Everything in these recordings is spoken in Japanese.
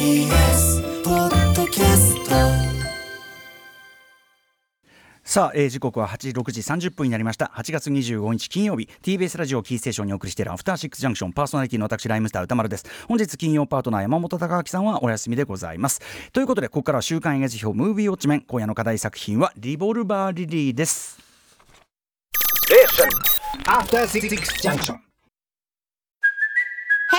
TBS ポッドキャスト。さあ、えー時刻は8時6時30分になりました。8月25日金曜日 TBS ラジオキーステーションにお送りしているアフターシックスジャンクションパーソナリティの私ライムスター歌丸です。本日金曜パートナー山本貴明さんはお休みでございます。ということでここからは週刊映画辞表ムービーウォッチメン今夜の課題作品はリボルバーリリーです。After Six Junction.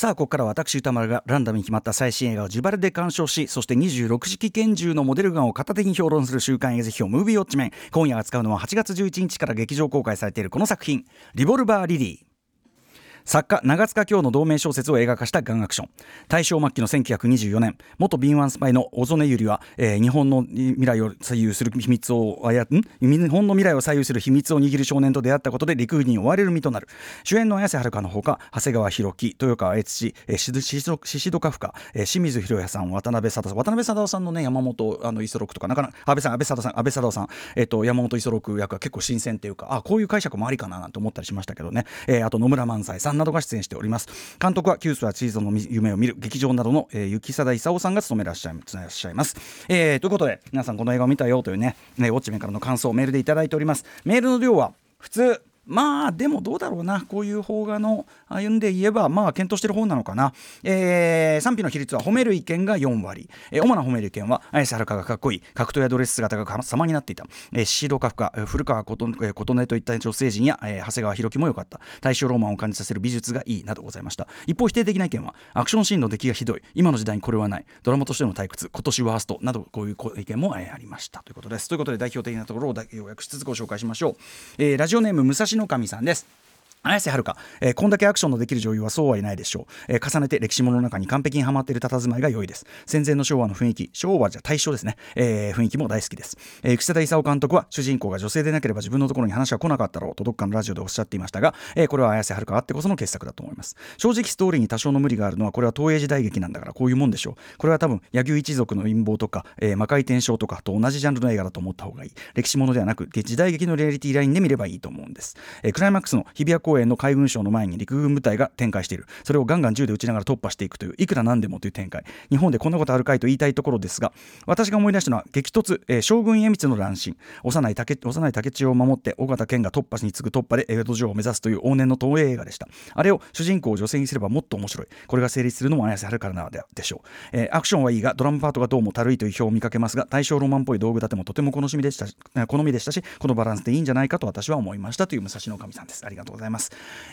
さあここから私歌丸がランダムに決まった最新映画を自腹で鑑賞しそして26式拳銃のモデルガンを片手に評論する週刊映画表ムービーウォッチメン。今夜扱うのは8月11日から劇場公開されているこの作品「リボルバー・リリー」作家長塚京の同名小説を映画化したガンアクション。大正末期の1924年元敏腕スパイの小曽根百合は、えー日本の未来を左右する秘密をあや日本の未来を左右する秘密を握る少年と出会ったことで陸軍に追われる身となる。主演の綾瀬はるかのほか長谷川博己豊川悦司、宍戸カフカ、清水宏也さん渡辺貞さん渡辺貞夫さんのね山本あの五十六とかなかなか安倍さん安倍貞さん安倍貞夫さん、えっと山本五十六役は結構新鮮っていうかあこういう解釈もありかななんて思ったりしましたけどね、えーあと野村萬斎さん。さんなどが出演しております。監督はキュースはチーズの夢を見る劇場などの、えー、雪貞勲さんが務めらっしゃいらっしゃいます、えーということで皆さんこの映画を見たよというねねウォッチメンからの感想をメールでいただいております。メールの量は普通まあでもどうだろうな。こういう邦画の歩んで言えばまあ検討してる方なのかな、えー賛否の比率は褒める意見が4割、えー主な褒める意見は綾瀬はるかがかっこいい。格闘やドレス姿が様になっていた、えー、シードカフカえ古川琴音えー琴音といった女性陣や、えー長谷川博己も良かった。大正ローマンを感じさせる美術がいいなどございました。一方否定的な意見はアクションシーンの出来がひどい。今の時代にこれはない。ドラマとしての退屈。今年ワーストなどこういう意見も、えーありました。ということです。ということで代表的なところをだ要約しつつご紹介しましょう、えーラジオネーム武蔵の神さんです。綾瀬はるか、えーこんだけアクションのできる女優はそうはいないでしょう、えー重ねて歴史物の中に完璧にはまっている佇まいが良いです。戦前の昭和の雰囲気昭和じゃ大正ですね、えー雰囲気も大好きです、えー、草田勲監督は主人公が女性でなければ自分のところに話は来なかったろうとどっかのラジオでおっしゃっていましたが、えーこれは綾瀬はるかあってこその傑作だと思います。正直ストーリーに多少の無理があるのはこれは東映時代劇なんだからこういうもんでしょう。これは多分柳生一族の陰謀とか、えー魔界転生とかと同じジャンルの映画だと思った方がいい。歴史ものではなく時代劇のリアリティラインで見ればいいと思うんです、えークライマックスの日比谷公園の海軍省の前に陸軍部隊が展開している。それをガンガン銃で撃ちながら突破していくといういくらなんでもという展開。日本でこんなことあるかいと言いたいところですが私が思い出したのは激突、えー将軍家光の乱心。幼い竹幼い竹千代を守って尾形健が突破に次ぐ突破で江戸城を目指すという往年の東映映画でした。あれを主人公を女性にすればもっと面白い。これが成立するのも綾瀬はるからなのででしょう、えーアクションはいいがドラムパートがどうもたるいという表を見かけますが大正ロマンっぽい道具立てもとても好みでしたし好みでしたしこのバランスでいいんじゃないかと私は思いましたという武蔵野神さんです。ありがとうございます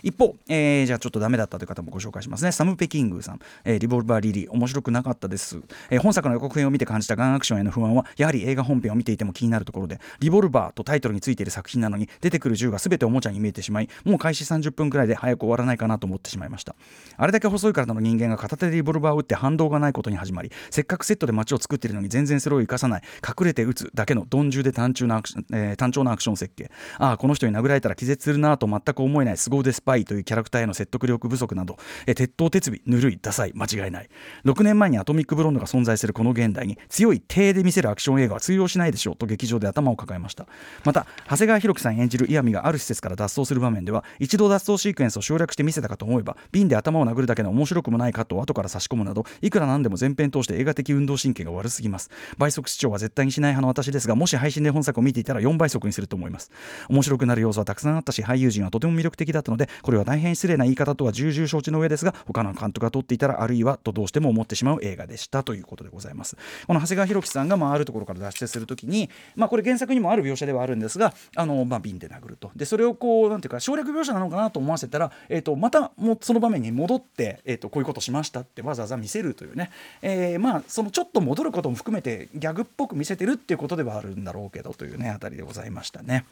一方、えーじゃあちょっとダメだったという方もご紹介しますね。サム・ペキングさん、えーリボルバー・リリー。面白くなかったです、えー本作の予告編を見て感じたガンアクションへの不安はやはり映画本編を見ていても気になるところでリボルバーとタイトルについている作品なのに出てくる銃が全ておもちゃに見えてしまいもう開始30分くらいで早く終わらないかなと思ってしまいました。あれだけ細い体の人間が片手でリボルバーを撃って反動がないことに始まりせっかくセットで街を作っているのに全然それを生かさない隠れて撃つだけの鈍重で単調なアクション、えー単調なアクション設計。ああこの人に殴られたら気絶するなと全く思えない凄腕スパイというキャラクターへの説得力不足など、えー鉄頭鉄尾ぬるいダサい間違いない。6年前にアトミックブロンドが存在するこの現代に強い体で見せるアクション映画は通用しないでしょうと劇場で頭を抱えました。また長谷川博己さん演じる岩見がある施設から脱走する場面では一度脱走シークエンスを省略して見せたかと思えば瓶で頭を殴るだけの面白くもないカットを後から差し込むなどいくらなんでも前編通して映画的運動神経が悪すぎます。倍速視聴は絶対にしない派の私ですがもし配信で本作を見ていたら4倍速にすると思います。面白くなる要素はたくさんあったし俳優陣はとても魅力的だったのでこれは大変失礼な言い方とは重々承知の上ですが他の監督が撮っていたらあるいはとどうしても思ってしまう映画でしたということでございます。この長谷川博己さんがまああるところから脱出するときにまあこれ原作にもある描写ではあるんですがあのまあ瓶で殴ると。でそれをこうなんていうか省略描写なのかなと思わせたらえっ、とまたもその場面に戻ってえっ、とこういうことしましたってわざわざ見せるというね、えー、まあそのちょっと戻ることも含めてギャグっぽく見せてるっていうことではあるんだろうけどというねあたりでございましたね。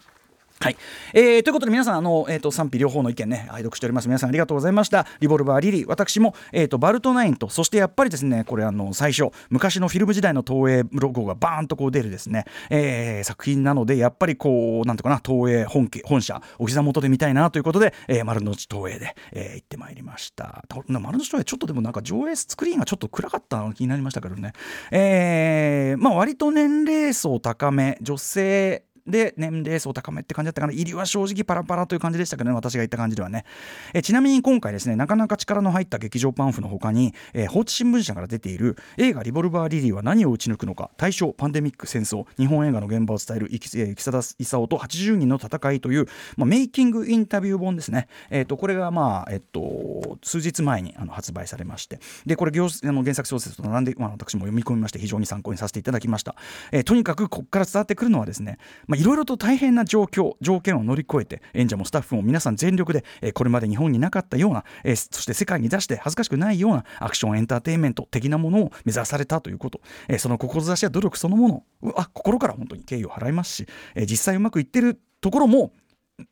はい、えー、ということで皆さんあの、えーと、賛否両方の意見ね愛読しております。皆さんありがとうございました。リボルバーリリー私も、えーと、バルトナインとそしてやっぱりですねこれあの最初昔のフィルム時代の東映ロゴがバーンとこう出るですね、えー、作品なのでやっぱりこうなんとかな東映本家本社お膝元で見たいなということで、えー、丸の内東映で、えー、行ってまいりました。丸の内東映ちょっとでもなんか上映スクリーンがちょっと暗かったの気になりましたけどね。えー、まあ割と年齢層高め女性で年齢層高めって感じだったかな入りは正直パラパラという感じでしたけどね私が言った感じではね。えちなみに今回ですねなかなか力の入った劇場パンフの他に、えー、放置新聞社から出ている映画「リボルバー・リリー」は何を打ち抜くのか大正パンデミック戦争日本映画の現場を伝える生貞勲と80人の戦いという、まあ、メイキングインタビュー本ですね、えーと、これがまあ、えっと、数日前にあの発売されまして。でこれあの原作小説と並んで、まあ、私も読み込みまして非常に参考にさせていただきました、え、とにかくここから伝わってくるのはですね、まあいろいろと大変な状況条件を乗り越えて演者もスタッフも皆さん全力で、えこれまで日本になかったような、えそして世界に出して恥ずかしくないようなアクションエンターテインメント的なものを目指されたということ、えその志や努力そのものをあ心から本当に敬意を払いますし、え実際うまくいってるところも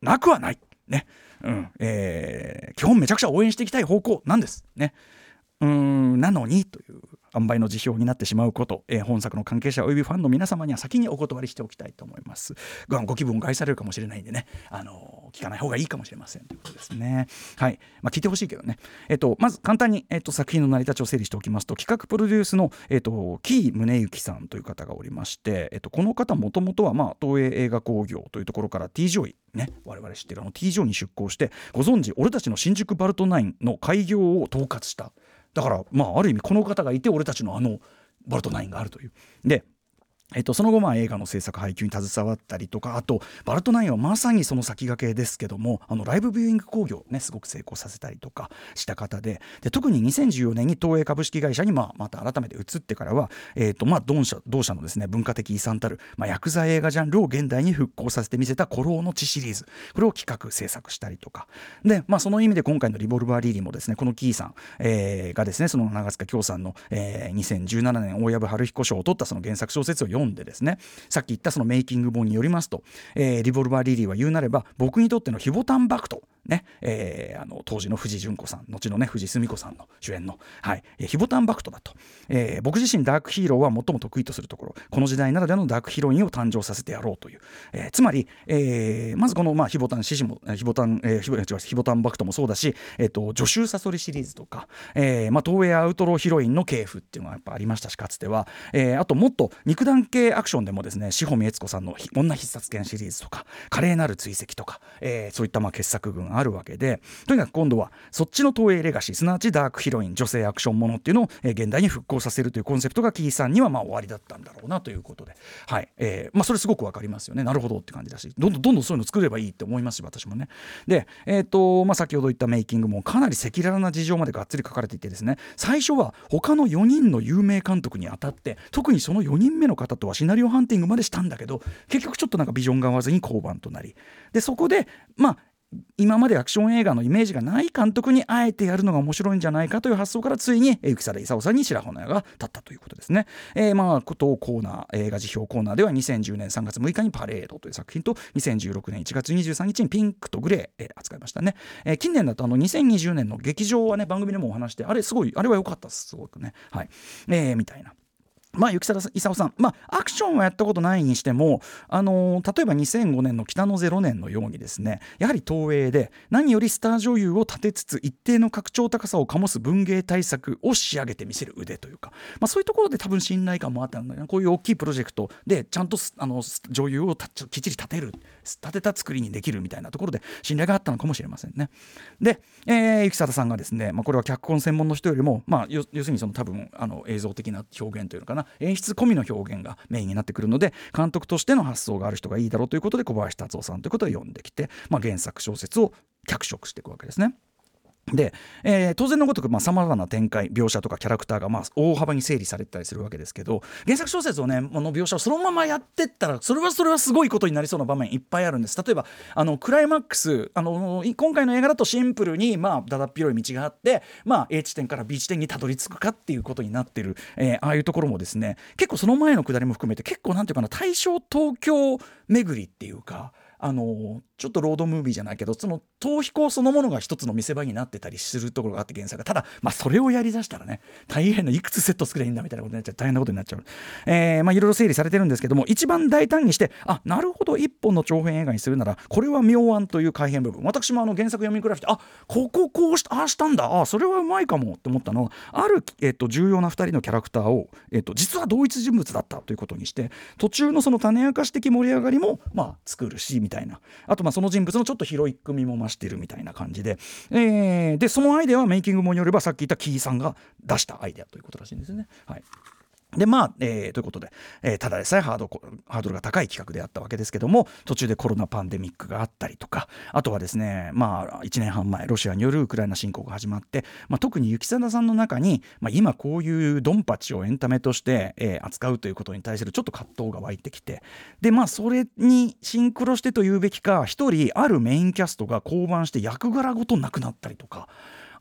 なくはない。ね。うん。えー、基本めちゃくちゃ応援していきたい方向なんです。ね。うんなのにという。塩梅の時評になってしまうこと、えー、本作の関係者およびファンの皆様には先にお断りしておきたいと思います。ごご気分を害されるかもしれないんでねあの聞かない方がいいかもしれませんということですね。はい。まあ聞いてほしいけどね。えっ、とまず簡単に、えっと作品の成り立ちを整理しておきますと企画プロデュースの、えっと紀伊宗之さんという方がおりまして、えっとこの方もともとは、まあ、東映映画興行というところから T ジョイね我々知ってるあの T ジョイに出向してご存知俺たちの新宿バルトナインの開業を統括しただからまあある意味この方がいて俺たちのあのバルトナインがあるという。でえっと、その後まあ映画の制作配給に携わったりとかあとバルトナインはまさにその先駆けですけどもあのライブビューイング工業ねすごく成功させたりとかした方でで特に2014年に東映株式会社にまあまた改めて移ってからは、えっとまあ、同社同社のですね文化的遺産たる、まあ、薬剤映画ジャンルを現代に復興させてみせた「古老の地」シリーズ。これを企画制作したりとか。で、まあ、その意味で今回の「リボルバー・リリー」もですねこのキーさん、えー、がですねその長塚京さんの、えー、2017年大藪春彦賞を取ったその原作小説を読んでですねさっき言ったそのメイキング本によりますと、えー、リボルバー・リリーは言うなれば僕にとってのヒボタンバクトねえー、あの当時の藤純子さん後のね藤澄子さんの主演の、はいえ、ヒボタンバクトだと、えー、僕自身ダークヒーローは最も得意とするところ。この時代ならではのダークヒロインを誕生させてやろうという、えー、つまり、えー、まずこの、まあ、ヒボタン獅子もヒボタン、えー、ヒボ違うヒボタンバクトもそうだし、えーと、助手サソリシリーズとか、えーまあ、東映アウトローヒロインの系譜っていうのがやっぱありましたしかつては、えー、あともっと肉弾系アクションでもですね志保美悦子さんの女必殺剣シリーズとか華麗なる追跡とか、えー、そういったまあ傑作群あるわけでとにかく今度はそっちの東映レガシーすなわちダークヒロイン女性アクションものっていうのを、えー、現代に復興させるというコンセプトがキーさんにはまあ終わりだったんだろうなということで、はい。えーまあ、それすごく分かりますよね。なるほどって感じだしどんどんどんどんそういうの作ればいいって思いますし私もね。で、えーとまあ、先ほど言ったメイキングもかなり赤裸々な事情までがっつり書かれていてですね。最初は他の4人の有名監督にあたって特にその4人目の方とはシナリオハンティングまでしたんだけど結局ちょっとなんかビジョンが合わずに降板となり。でそこでまあ今までアクション映画のイメージがない監督にあえてやるのが面白いんじゃないかという発想からついに浮貞勲さんに白羽の矢が立ったということですね。えー、まあことコーナー映画辞表コーナーでは2010年3月6日にパレードという作品と2016年1月23日にピンクとグレー、えー、扱いましたね。えー、近年だとあの2020年の劇場はね番組でもお話してあれすごいあれは良かったですすごくね。はいえー、みたいな。まあ、雪貞勲さん、まあ、アクションはやったことないにしても、あのー、例えば2005年の北の0年のようにですねやはり東映で何よりスター女優を立てつつ一定の拡張高さを醸す文芸対策を仕上げてみせる腕というか、まあ、そういうところで多分信頼感もあったんだよこういう大きいプロジェクトでちゃんとあの女優をきっちり立てる。立てた作りにできるみたいなところで信頼があったのかもしれませんね。で、えー、雪里さんがですね、まあ、これは脚本専門の人よりも、まあ、要するにその多分あの映像的な表現というのかな演出込みの表現がメインになってくるので監督としての発想がある人がいいだろうということで小林達夫さんということを呼んできて、まあ、原作小説を脚色していくわけですね。で、えー当然のごとくさまざ、まな展開描写とかキャラクターがまあ大幅に整理されたりするわけですけど原作小説をねこの描写をそのままやってったらそれはそれはすごいことになりそうな場面いっぱいあるんです。例えばあのクライマックスあの今回の映画だとシンプルにまあだだっ広い道があって、まあ、A 地点から B 地点にたどり着くかっていうことになってる、えーああいうところもですね結構その前のくだりも含めて結構なんていうかな大正東京巡りっていうかあのちょっとロードムービーじゃないけどその逃避行そのものが一つの見せ場になってたりするところがあって原作が。ただ、まあ、それをやりだしたらね大変ないくつセット作ればいいんだみたいなことになっちゃう。大変なことになっちゃう、えーまあ、いろいろ整理されてるんですけども一番大胆にしてあなるほど一本の長編映画にするならこれは妙案という改変部分。私もあの原作読み比べてあこここうしたああしたんだ。あそれはうまいかもって思ったのはある、えっと重要な2人のキャラクターを、えっと実は同一人物だったということにして途中のその種明かし的盛り上がりも、まあ、作るしみたいな。たいな。あとまあその人物のちょっとヒロイック味も増してるみたいな感じで、えーでそのアイデアはメイキングもによればさっき言ったキーさんが出したアイデアということらしいんですね。はい。でまあ、えーということで、えーただでさえハードハードルが高い企画であったわけですけども途中でコロナパンデミックがあったりとかあとはですねまあ1年半前ロシアによるウクライナ侵攻が始まって、まあ、特に雪貞さんの中に、まあ、今こういうドンパチをエンタメとして、えー扱うということに対するちょっと葛藤が湧いてきてでまあそれにシンクロしてというべきか一人あるメインキャストが降板して役柄ごとなくなったりとか。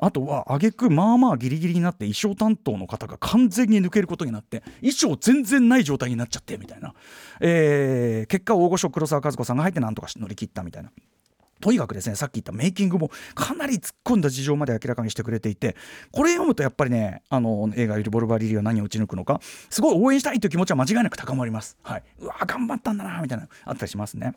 あとは挙句まあまあギリギリになって衣装担当の方が完全に抜けることになって衣装全然ない状態になっちゃってみたいな、えー結果大御所黒沢和子さんが入ってなんとか乗り切ったみたいな。とにかくですねさっき言ったメイキングもかなり突っ込んだ事情まで明らかにしてくれていてこれ読むとやっぱりねあの映画「リボルバー・リリー」は何を打ち抜くのかすごい応援したいという気持ちは間違いなく高まります。はい、うわ頑張ったんだなみたいなあったりしますね。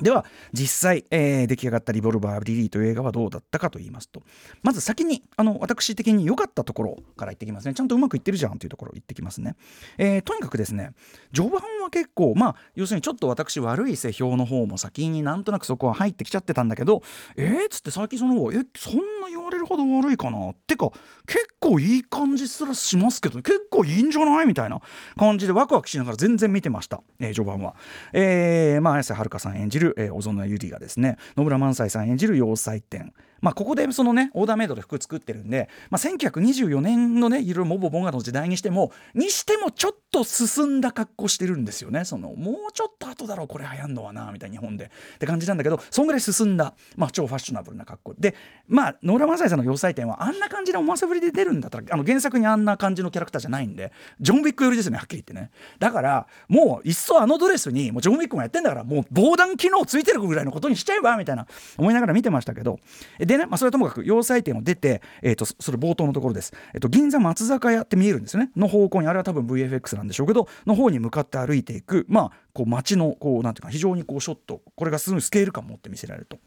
では実際、えー出来上がった「リボルバー・リリー」という映画はどうだったかと言いますとまず先にあの私的に良かったところから言ってきますね。ちゃんとうまくいってるじゃんというところ言ってきますね、えーとにかくですね序盤は結構まあ要するにちょっと私悪い世評の方も先になんとなくそこは入ってきちゃってたんだけどえー、っつって最近その方えそんな言われるほど悪いかなってか結構いい感じすらしますけど結構いいんじゃないみたいな感じでワクワクしながら全然見てました、えー序盤は。えーまあ、綾瀬はるかさん演じる、えー小園ゆりがですね野村萬斎さん演じる要塞店まあ、ここでそのねオーダーメイドで服作ってるんで、まあ、1924年のねいろいろモボボンガの時代にしてもにしてもちょっと進んだ格好してるんですよね。そのもうちょっと後だろうこれ流行んのはなみたいな日本で。って感じなんだけどそんぐらい進んだ、まあ、超ファッショナブルな格好。でまあ野村萬斎さんの要塞店はあんな感じの思わせぶりで出るんだったらあの原作にあんな感じのキャラクターじゃないんでジョン・ウィック寄りですねはっきり言ってね。だからもういっそあのドレスにもうジョン・ウィックもやってんだからもう防弾機能ついてるぐらいのことにしちゃえばみたいな思いながら見てましたけど。ででね、まあ、それはともかく要塞店を出て、えー、とそそれ冒頭のところです、えー、と銀座松坂屋って見えるんですよねの方向にあれは多分 VFX なんでしょうけどの方に向かって歩いていくまあこう街のこうなんていうか非常にこうショットこれがすごいスケール感を持って見せられると。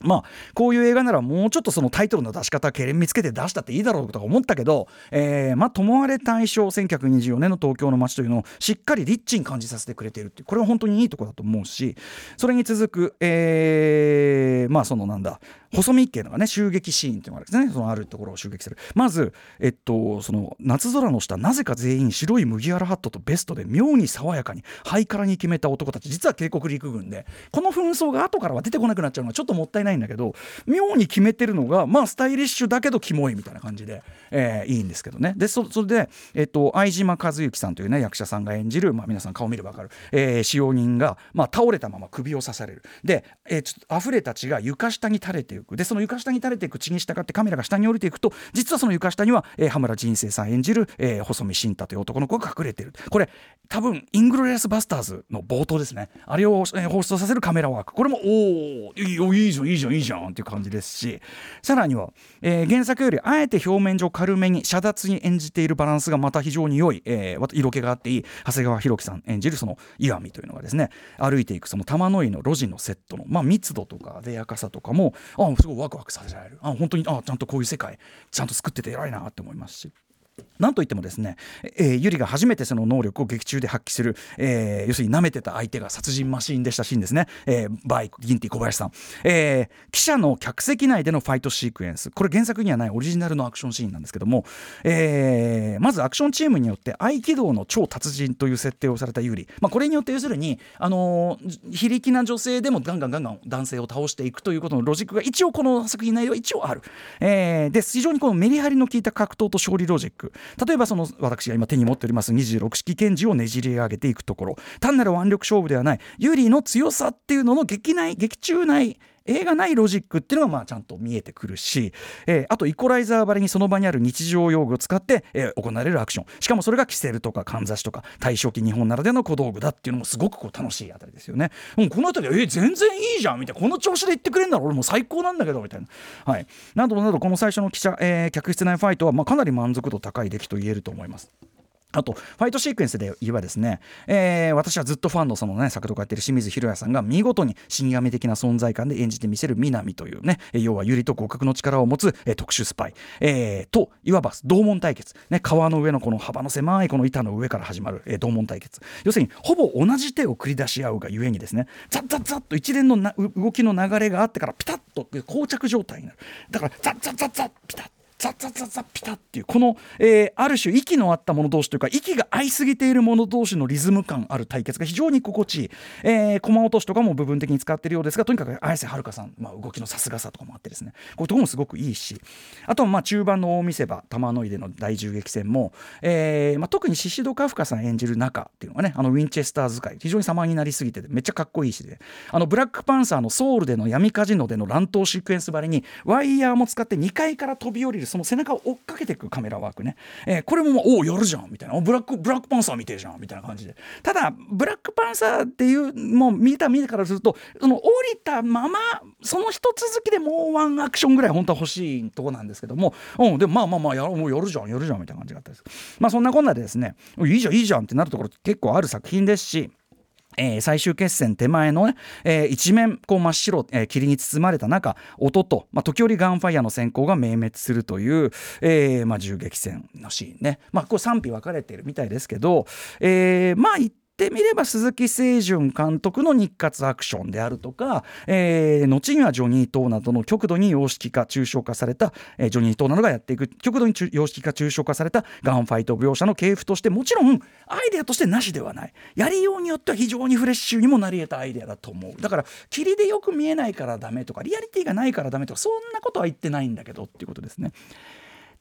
まあこういう映画ならもうちょっとそのタイトルの出し方けれんみつけて出したっていいだろうとか思ったけど、えー、まあともあれ大正1924年の東京の街というのをしっかりリッチに感じさせてくれているっていうこれは本当にいいとこだと思うしそれに続く、えーまあそのなんだ細身っていうのがね襲撃シーンっていうのがあるんですね。そのあるところを襲撃する。まずえっとその夏空の下なぜか全員白い麦わらハットとベストで妙に爽やかにハイカラに決めた男たち。実は渓谷陸軍でこの紛争が後からは出てこなくなっちゃうのはちょっともったいないないんだけど妙に決めてるのがまあスタイリッシュだけどキモいみたいな感じで、えーいいんですけどね。でそそれで、えっと、相島一之さんというね役者さんが演じる、まあ、皆さん顔見れば分かる、えー使用人が、まあ、倒れたまま首を刺される。で、えーちょっと溢れた血が床下に垂れていく。でその床下に垂れていく血に従ってカメラが下に降りていくと実はその床下には、えー、羽村仁成さん演じる、えー細見慎太という男の子が隠れてる。これ多分イングロリアス・バスターズの冒頭ですね。あれを、えー彷彿させるカメラワーク。これもおおいいよいいじゃんいいじゃんいいじゃんっていう感じですしさらには、えー原作よりあえて表面上軽めに遮奪に演じているバランスがまた非常に良い、えー色気があっていい長谷川博己さん演じるその岩見というのがですね歩いていくその玉の井の路地のセットの、まあ、密度とか艶やかさとかもあすごいワクワクさせられるあ本当にあちゃんとこういう世界ちゃんと作ってて偉いなって思いますし。なんといってもですね、えー、ユリが初めてその能力を劇中で発揮する、えー、要するに舐めてた相手が殺人マシーンでしたシーンですね、えー、バイギンティ小林さん、えー、汽車の客席内でのファイトシークエンス。これ原作にはないオリジナルのアクションシーンなんですけども、えー、まずアクションチームによって合気道の超達人という設定をされたユリ、まあ、これによって要するに、あのー、非力な女性でもガンガンガンガン男性を倒していくということのロジックが一応この作品内では一応ある、えー、で非常にこのメリハリの効いた格闘と勝利ロジック例えばその私が今手に持っております26式拳銃をねじり上げていくところ。単なる腕力勝負ではない。百合の強さっていうのの劇内劇中内映画ないロジックっていうのがまあちゃんと見えてくるし、えー、あとイコライザーばりにその場にある日常用具を使って、えー、行われるアクションしかもそれがキセルとかかんざしとか大正期日本ならではの小道具だっていうのもすごくこう楽しいあたりですよね。もうこの辺りえー、全然いいじゃんみたいなこの調子で言ってくれんだろ俺もう最高なんだけどみたいな。はい、などなどこの最初の記者、えー、客室内ファイトはまあかなり満足度高い出来と言えると思います。あと、ファイトシークエンスで言えばですね、えー、私はずっとファンのそのね、作とかやってる清水宏也さんが見事に死神的な存在感で演じてみせる南というね、要は百合と互角の力を持つ、えー、特殊スパイ、えー、と、いわば同門対決、ね、川の上のこの幅の狭いこの板の上から始まる、えー、同門対決。要するに、ほぼ同じ手を繰り出し合うがゆえにですね、ザッザッザッと一連の動きの流れがあってからピタッと膠着状態になる。だから、ザッザッザッザッピタッザッザッザッザッピタっていうこの、えー、ある種息の合った者同士というか息が合いすぎている者同士のリズム感ある対決が非常に心地いい、えー、駒落としとかも部分的に使っているようですがとにかく綾瀬はるかさん、まあ、動きのさすがさとかもあってですね。こういうとこもすごくいいし。あとはまあ中盤の大見せ場玉の井での大銃撃戦も、えーまあ、特に宍戸カフカさん演じる中っていうのがねあのウィンチェスター使い非常に様になりすぎててめっちゃかっこいいしで。あのブラックパンサーのソウルでの闇カジノでの乱闘シークエンスばりにワイヤーも使って2階から飛び降りるその背中を追っかけていくカメラワークね、えー、これもおおやるじゃんみたいな。ブラックブラックパンサー見てるじゃんみたいな感じで。ただブラックパンサーっていうもう見た見てからするとその降りたままその一続きでもうワンアクションぐらい本当は欲しいとこなんですけども、うん、でもまあまあまあやもうやるじゃんやるじゃんみたいな感じがあったですまあそんなこんなでですねいいじゃんいいじゃんってなるところ結構ある作品ですしえー、最終決戦手前のね、えー、一面こう真っ白、えー、霧に包まれた中音と、まあ、時折ガンファイアの閃光が明滅するという、えーまあ、銃撃戦のシーンね、まあ、こう賛否分かれてるみたいですけど、えー、まあってみれば鈴木清純監督の日活アクションであるとか、えー、後にはジョニー・トーなどの極度に様式化抽象化された、えー、ジョニー・トーなどがやっていく極度に様式化抽象化されたガンファイト描写の系譜としてもちろんアイデアとしてなしではない。やりようによっては非常にフレッシュにもなり得たアイデアだと思う。だから霧でよく見えないからダメとかリアリティがないからダメとかそんなことは言ってないんだけどっていうことですね。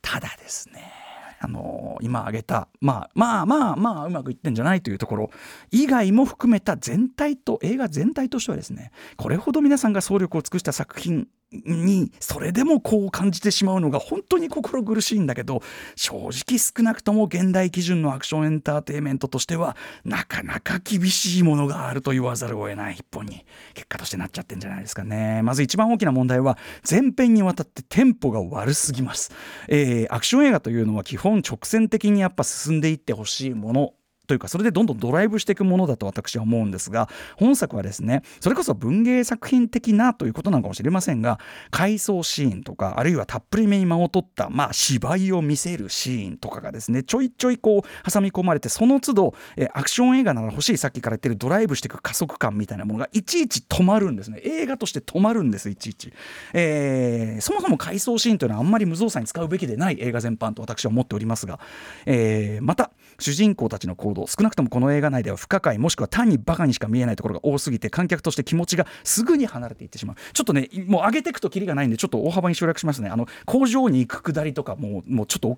ただですねあの今挙げた、まあ、まあまあまあうまくいってんじゃないというところ以外も含めた全体と映画全体としてはですねこれほど皆さんが総力を尽くした作品にそれでもこう感じてしまうのが本当に心苦しいんだけど正直少なくとも現代基準のアクションエンターテインメントとしてはなかなか厳しいものがあると言わざるを得ない一本に結果としてなっちゃってんじゃないですかね。まず一番大きな問題は前編にわたってテンポが悪すぎます、えー、アクション映画というのは基本直線的にやっぱ進んでいってほしいもの。というかそれでどんどんドライブしていくものだと私は思うんですが本作はですねそれこそ文芸作品的なということなのかもしれませんが回想シーンとかあるいはたっぷりめに間を取ったまあ芝居を見せるシーンとかがですねちょいちょいこう挟み込まれてその都度えアクション映画なら欲しいさっきから言ってるドライブしていく加速感みたいなものがいちいち止まるんですね。映画として止まるんですいちいち、えー、そもそも回想シーンというのはあんまり無造作に使うべきでない映画全般と私は思っておりますが、えー、また主人公たちの行動少なくともこの映画内では不可解もしくは単にバカにしか見えないところが多すぎて観客として気持ちがすぐに離れていってしまう。ちょっとねもう上げていくときりがないんでちょっと大幅に省略しますね。あの工場に行くくだりとかもうもうちょっと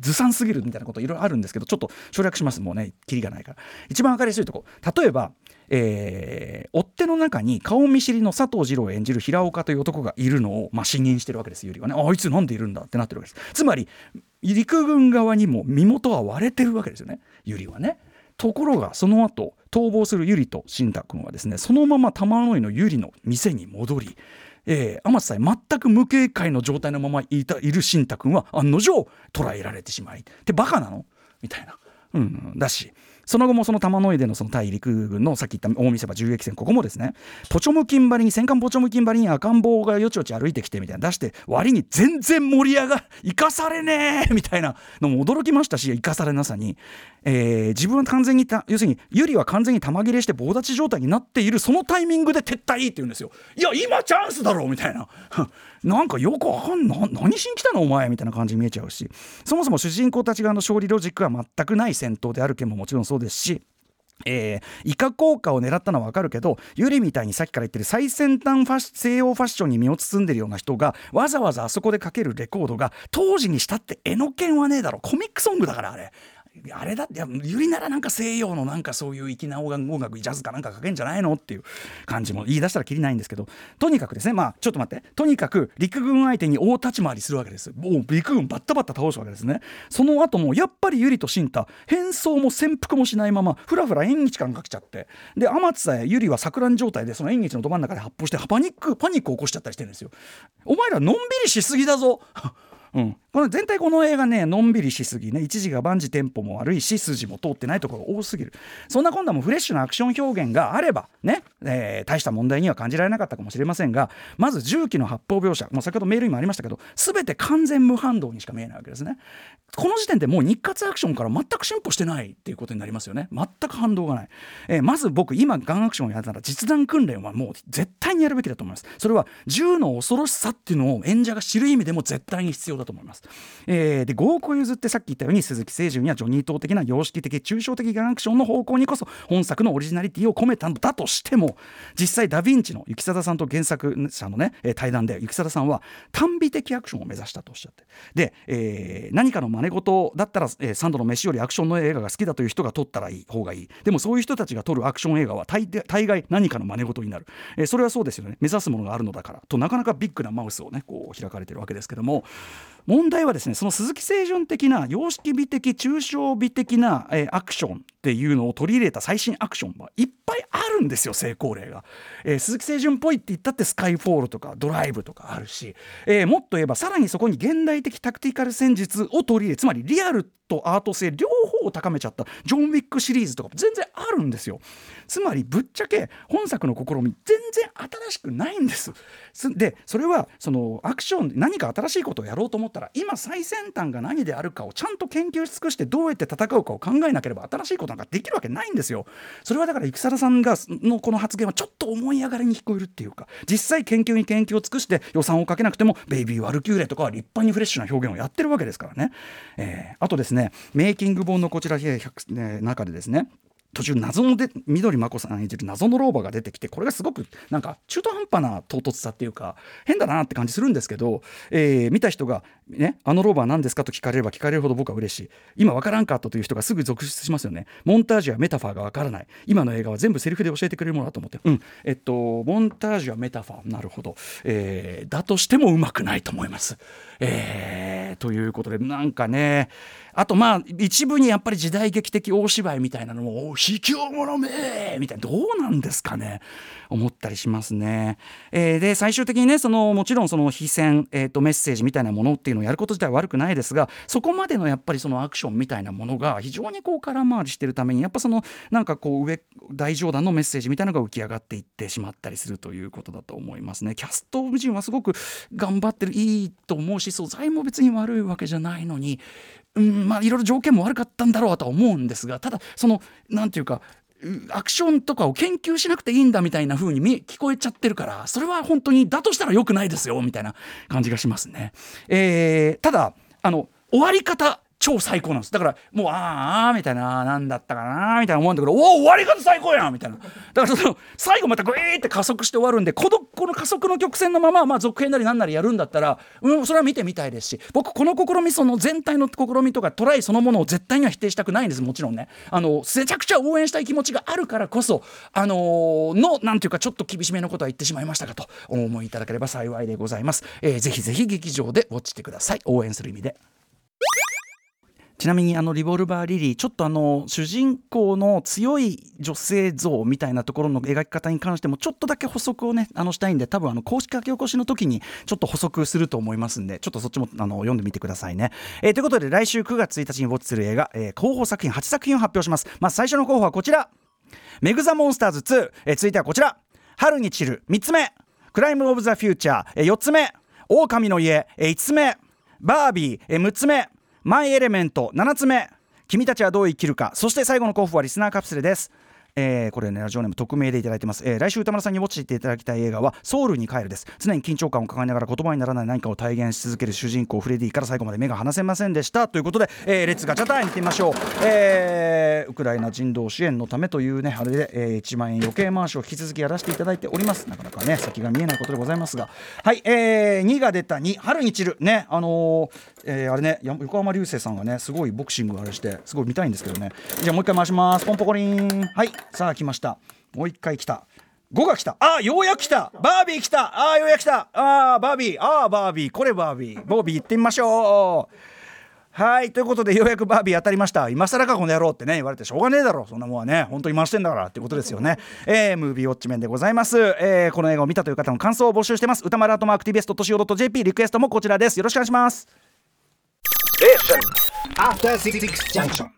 ずさんすぎるみたいなこといろいろあるんですけどちょっと省略します。もうねきりがないから。一番分かりやすいとこ。例えばえー、追っ手の中に顔見知りの佐藤二郎を演じる平岡という男がいるのを、まあ、信任してるわけですゆりはね。あいつなんでいるんだってなってるわけです。つまり陸軍側にも身元は割れてるわけですよね。ユリはね。ところがその後逃亡するユリと慎太君はですねそのまま玉の井のユリの店に戻りえー、天津さえ全く無警戒の状態のままいたいる新太君は案の定捕らえられてしまいってバカなの？みたいな、うん、だしその後もその玉の井でのその対陸軍のさっき言った大見せ場銃撃戦ここもですねポチョムキンバリに戦艦ポチョムキンバリに赤ん坊がよちよち歩いてきてみたいな出して割に全然盛り上が生かされねえみたいなのも驚きましたし生かされなさに、えー自分は完全にた要するにユリは完全に玉切れして棒立ち状態になっているそのタイミングで撤退って言うんですよいや今チャンスだろみたいななんかよくわかんない何しに来たのお前みたいな感じに見えちゃうしそもそも主人公たち側の勝利ロジックは全くない戦闘である件ももちろんそうですしえー、イカ効果を狙ったのは分かるけどユリみたいにさっきから言ってる最先端ファッ西洋ファッションに身を包んでるような人がわざわざあそこでかけるレコードが当時にしたって絵の剣はねえだろコミックソングだからあれ。あれだっていやユリならなんか西洋のなんかそういう粋な音楽ジャズかなんかかけんじゃないのっていう感じも言い出したらきりないんですけどとにかくですねまあちょっと待って。とにかく陸軍相手に大立ち回りするわけです。もう陸軍バッタバッタ倒すわけですね。その後もやっぱりユリとシンタ変装も潜伏もしないままふらふら縁日感が来ちゃって。で天津さえユリは錯乱状態でその縁日のど真ん中で発砲してパニックパニックを起こしちゃったりしてるんですよ。お前らのんびりしすぎだぞ。うん、この全体この映画ねのんびりしすぎね一時が万事テンポも悪いし筋も通ってないところが多すぎる。そんな今度はもフレッシュなアクション表現があればね、えー大した問題には感じられなかったかもしれませんがまず銃器の発砲描写もう先ほどメールにもありましたけど全て完全無反動にしか見えないわけですね。この時点でもう日活アクションから全く進歩してないっていうことになりますよね。全く反動がない、えーまず僕今ガンアクションをやったら実弾訓練はもう絶対にやるべきだと思います。それは銃の恐ろしさっていうのを演者が知る意味でも絶対に必要だと思います、えーで5億を譲ってさっき言ったように鈴木清純やジョニー等的な様式的抽象的ガンアクションの方向にこそ本作のオリジナリティを込めたのだとしても実際ダ・ヴィンチの雪貞さんと原作者のね対談で雪貞さんは短美的アクションを目指したとおっしゃって。で、えー何かの真似事だったら、えーサンドの飯よりアクションの映画が好きだという人が撮ったらいい方がいい。でもそういう人たちが撮るアクション映画は大大概何かの真似事になる、えーそれはそうですよね。目指すものがあるのだからとなかなかビッグなマウスをねこう開かれてるわけですけども。問題はですねその鈴木清純的な様式美的抽象美的な、えーアクションっていうのを取り入れた最新アクションはいっぱいあるんですよ成功例が、えー鈴木清純っぽいって言ったってスカイフォールとかドライブとかあるし、えーもっと言えばさらにそこに現代的タクティカル戦術を取り入れつまりリアルとアート性両方を高めちゃったジョン・ウィックシリーズとか全然あるんですよ。つまりぶっちゃけ本作の試み全然新しくないんですでそれはそのアクション何か新しいことをやろうと思ったら今最先端が何であるかをちゃんと研究し尽くしてどうやって戦うかを考えなければ新しいことなんかできるわけないんですよ。それはだから生貞さんがのこの発言はちょっと思い上がりに聞こえるっていうか実際研究に研究を尽くして予算をかけなくてもベイビー・ワルキューレとかは立派にフレッシュな表現をやってるわけですからね、えーあとですねメイキング本のこちら、えー100ね中でですね途中謎ので緑真子さん演じる謎の老婆が出てきてこれがすごくなんか中途半端な唐突さっていうか変だなって感じするんですけど、えー見た人が、ね「あの老婆は何ですか?」と聞かれれば聞かれるほど僕は嬉しい。今わからんかったという人がすぐ続出しますよね。モンタージュやメタファーがわからない。今の映画は全部セリフで教えてくれるものだと思って。うん。えっとモンタージュやメタファー。なるほど、えーだとしてもうまくないと思います、えーということでなんかねあとまあ一部にやっぱり時代劇的大芝居みたいなのも「卑怯者め!」みたいなどうなんですかね思ったりしますね。えーで最終的にねそのもちろんその非戦、えー、とメッセージみたいなものっていうのをやること自体は悪くないですがそこまでのやっぱりそのアクションみたいなものが非常にこう空回りしてるためにやっぱそのなんかこう上大上段のメッセージみたいなのが浮き上がっていってしまったりするということだと思いますね。キャスト陣はすごく頑張ってるいいと思うし素材も別に悪いわけじゃないのにうんまあいろいろ条件も悪かったんだろうとは思うんですがただそのなんていうかアクションとかを研究しなくていいんだみたいな風に見聞こえちゃってるからそれは本当にだとしたら良くないですよみたいな感じがしますね。えーただあの終わり方超最高なんです。だからもうああみたいななんだったかなみたいな思うんだけどおお終わり方最高やんみたいな。だからその最後またグイーって加速して終わるんでこのこの加速の曲線のまま、まあ、続編なりなんなりやるんだったら、うん、それは見てみたいですし僕この試みその全体の試みとかトライそのものを絶対には否定したくないんですもちろんね。あのめちゃくちゃ応援したい気持ちがあるからこそあのーのなんていうかちょっと厳しめのことは言ってしまいましたかとお思いいただければ幸いでございます、えーぜひぜひ劇場でウォッチしてください。応援する意味で。ちなみにあのリボルバー・リリーちょっとあの主人公の強い女性像みたいなところの描き方に関してもちょっとだけ補足をねあのしたいんで多分あの公式書き起こしの時にちょっと補足すると思いますんでちょっとそっちもあの読んでみてくださいね、えーということで来週9月1日にウォッチする映画、えー候補作品8作品を発表します。まず最初の候補はこちら。メグ・ザ・モンスターズ2、えー続いてはこちら。春に散る。3つ目。クライム・オブ・ザ・フューチャー、えー4つ目。狼の家、えー5つ目。バービー、えー6つ目。マイ・エレメント7つ目。君たちはどう生きるか。そして最後の候補はリスナーカプセルです。えーこれねラジオネーム匿名でいただいてます、えー来週歌丸さんにウォッチしていただきたい映画はソウルに帰るです。常に緊張感を抱えながら言葉にならない何かを体現し続ける主人公フレディから最後まで目が離せませんでした。ということで、えーレッツガチャタイム行ってみましょう、えーウクライナ人道支援のためというねあれで、えー1万円余計回しを引き続きやらせていただいております。なかなかね先が見えないことでございますが。はい、えー2が出た2春に散る。ねあのーえーあれね横浜流星さんがねすごいボクシングあれしてすごい見たいんですけどね。じゃあもう一回回します。ポンポコリン。はい。さあ来ました。もう一回来た。5が来た。あようやく来た。バービー来た。あようやく来た。あーバービー。あーバービー。これバービー。ボービー行ってみましょう。はいということでようやくバービー当たりました。今更かこの野郎ってね言われてしょうがねえだろ。そんなもんはね本当に回してんだからってことですよね。えー、ムービーウォッチメンでございます、えーこの映画を見たという方の感想を募集してます。歌丸アートマーク TBS.CO.JP リクエストもこちらです。よろしくお願いします。After Six Junction.